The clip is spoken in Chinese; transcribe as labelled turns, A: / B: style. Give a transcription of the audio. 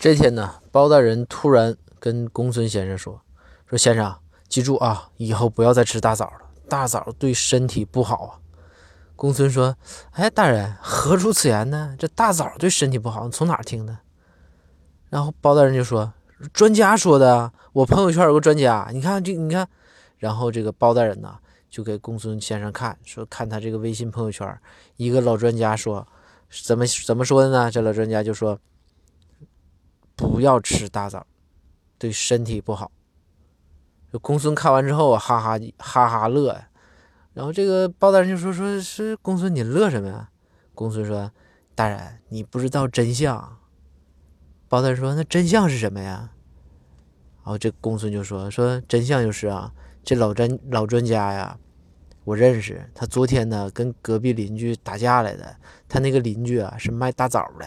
A: 这天呢，包大人突然跟公孙先生说：“说先生，记住啊，以后不要再吃大枣了，大枣对身体不好啊。”公孙说：“哎，大人何出此言呢？这大枣对身体不好，你从哪儿听的？”然后包大人就说：“专家说的，我朋友圈有个专家，你看这，你看。”然后这个包大人呢，就给公孙先生看，说看他这个微信朋友圈，一个老专家说，怎么怎么说的呢？这老专家就说。不要吃大枣，对身体不好。公孙看完之后啊，哈哈哈哈乐呀。然后这个包大人就说：“说是公孙，你乐什么呀？”公孙说：“大人，你不知道真相。”包大人说：“那真相是什么呀？”然后这公孙就说：“说真相就是啊，这老专老专家呀，我认识他。昨天呢，跟隔壁邻居打架来的。他那个邻居啊，是卖大枣的。”